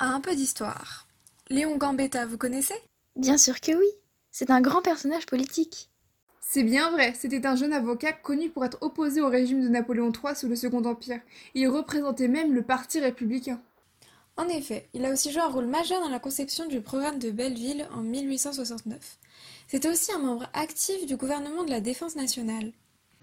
à un peu d'histoire. Léon Gambetta, vous connaissez? Bien sûr que oui. C'est un grand personnage politique. C'est bien vrai, c'était un jeune avocat connu pour être opposé au régime de Napoléon III sous le Second Empire. Il représentait même le Parti républicain. En effet, il a aussi joué un rôle majeur dans la conception du programme de Belleville en 1869. C'était aussi un membre actif du gouvernement de la Défense nationale.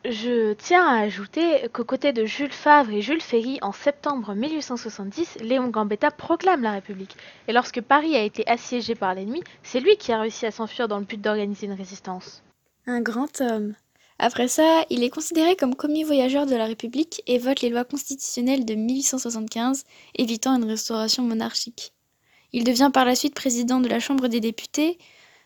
Je tiens à ajouter qu'aux côtés de Jules Favre et Jules Ferry, en septembre 1870, Léon Gambetta proclame la République. Et lorsque Paris a été assiégé par l'ennemi, c'est lui qui a réussi à s'enfuir dans le but d'organiser une résistance. Un grand homme. Après ça, il est considéré comme commis voyageur de la République et vote les lois constitutionnelles de 1875, évitant une restauration monarchique. Il devient par la suite président de la Chambre des députés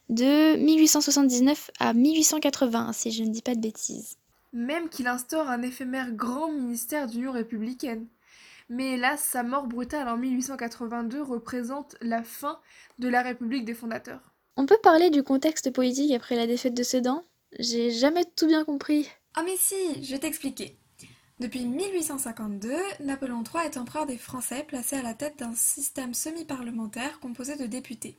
de 1879 à 1880, si je ne dis pas de bêtises même qu'il instaure un éphémère grand ministère d'Union républicaine. Mais hélas, sa mort brutale en 1882 représente la fin de la République des fondateurs. On peut parler du contexte politique après la défaite de Sedan? J'ai jamais tout bien compris. Ah mais si, je vais t'expliquer. Depuis 1852, Napoléon III est empereur des Français placé à la tête d'un système semi-parlementaire composé de députés.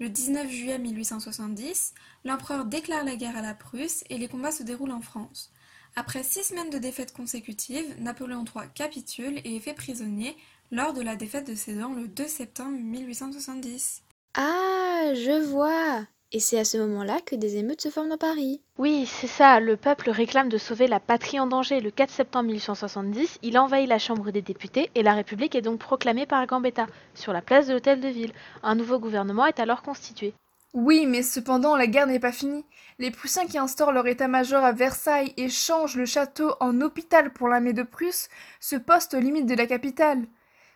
Le 19 juillet 1870, l'empereur déclare la guerre à la Prusse et les combats se déroulent en France. Après six semaines de défaites consécutives, Napoléon III capitule et est fait prisonnier lors de la défaite de Sedan le 2 septembre 1870. Ah, je vois. Et c'est à ce moment-là que des émeutes se forment à Paris. Oui, c'est ça, le peuple réclame de sauver la patrie en danger. Le 4 septembre 1870, il envahit la Chambre des députés et la République est donc proclamée par Gambetta, sur la place de l'Hôtel de Ville. Un nouveau gouvernement est alors constitué. Oui, mais cependant la guerre n'est pas finie. Les Prussiens qui instaurent leur état-major à Versailles et changent le château en hôpital pour l'armée de Prusse se postent aux limites de la capitale.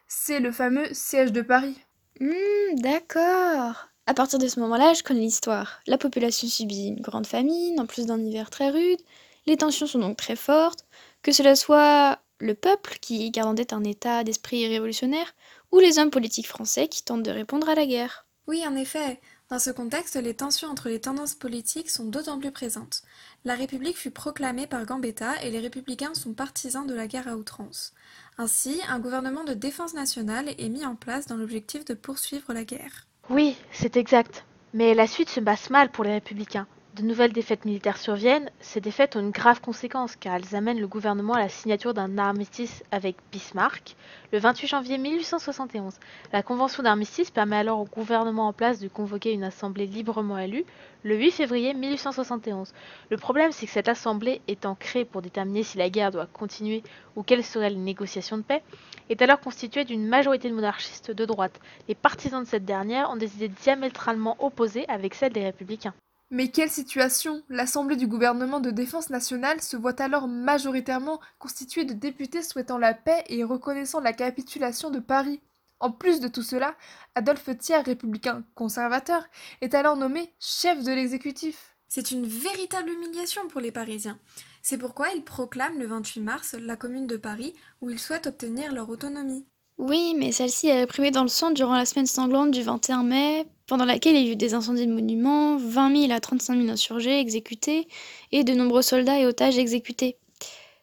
C'est le fameux siège de Paris. Hum, d'accord. À partir de ce moment-là, je connais l'histoire. La population subit une grande famine, en plus d'un hiver très rude. Les tensions sont donc très fortes. Que cela soit le peuple qui garde en tête un état d'esprit révolutionnaire, ou les hommes politiques français qui tentent de répondre à la guerre. Oui, en effet. Dans ce contexte, les tensions entre les tendances politiques sont d'autant plus présentes. La République fut proclamée par Gambetta et les républicains sont partisans de la guerre à outrance. Ainsi, un gouvernement de défense nationale est mis en place dans l'objectif de poursuivre la guerre. Oui, c'est exact. Mais la suite se passe mal pour les républicains. De nouvelles défaites militaires surviennent. Ces défaites ont une grave conséquence car elles amènent le gouvernement à la signature d'un armistice avec Bismarck le 28 janvier 1871. La convention d'armistice permet alors au gouvernement en place de convoquer une assemblée librement élue le 8 février 1871. Le problème c'est que cette assemblée étant créée pour déterminer si la guerre doit continuer ou quelles seraient les négociations de paix, est alors constituée d'une majorité de monarchistes de droite. Les partisans de cette dernière ont des idées diamétralement opposées avec celles des républicains. Mais quelle situation L'Assemblée du gouvernement de défense nationale se voit alors majoritairement constituée de députés souhaitant la paix et reconnaissant la capitulation de Paris. En plus de tout cela, Adolphe Thiers, républicain conservateur, est alors nommé chef de l'exécutif. C'est une véritable humiliation pour les Parisiens. C'est pourquoi ils proclament le 28 mars la Commune de Paris où ils souhaitent obtenir leur autonomie. Oui, mais celle-ci est réprimée dans le sang durant la semaine sanglante du 21 mai, pendant laquelle il y a eu des incendies de monuments, 20 000 à 35 000 insurgés exécutés et de nombreux soldats et otages exécutés.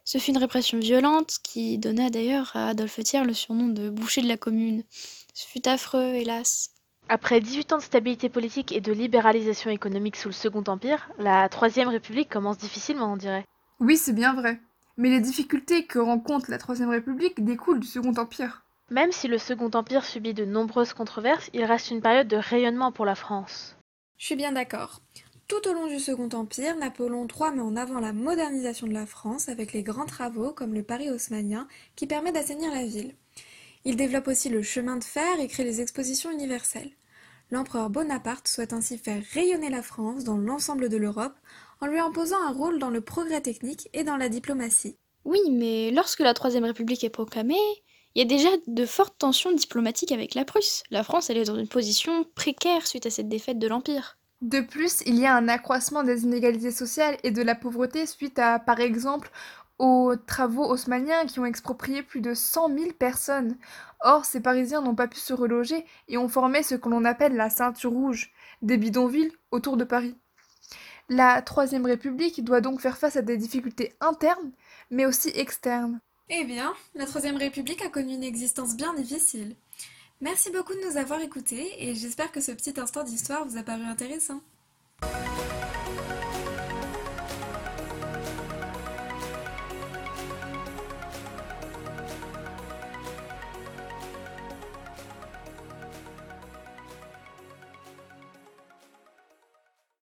Ce fut une répression violente qui donna d'ailleurs à Adolphe Thiers le surnom de boucher de la commune. Ce fut affreux, hélas. Après 18 ans de stabilité politique et de libéralisation économique sous le Second Empire, la Troisième République commence difficilement, on dirait. Oui, c'est bien vrai. Mais les difficultés que rencontre la Troisième République découlent du Second Empire. Même si le Second Empire subit de nombreuses controverses, il reste une période de rayonnement pour la France. Je suis bien d'accord. Tout au long du Second Empire, Napoléon III met en avant la modernisation de la France avec les grands travaux comme le Paris haussmannien qui permet d'assainir la ville. Il développe aussi le chemin de fer et crée les expositions universelles. L'empereur Bonaparte souhaite ainsi faire rayonner la France dans l'ensemble de l'Europe en lui imposant un rôle dans le progrès technique et dans la diplomatie. Oui, mais lorsque la Troisième République est proclamée, il y a déjà de fortes tensions diplomatiques avec la Prusse. La France, est dans une position précaire suite à cette défaite de l'Empire. De plus, il y a un accroissement des inégalités sociales et de la pauvreté suite à, par exemple, aux travaux haussmanniens qui ont exproprié plus de 100 000 personnes. Or, ces Parisiens n'ont pas pu se reloger et ont formé ce que l'on appelle la ceinture rouge, des bidonvilles autour de Paris. La Troisième République doit donc faire face à des difficultés internes, mais aussi externes. Eh bien, la Troisième République a connu une existence bien difficile. Merci beaucoup de nous avoir écoutés et j'espère que ce petit instant d'histoire vous a paru intéressant.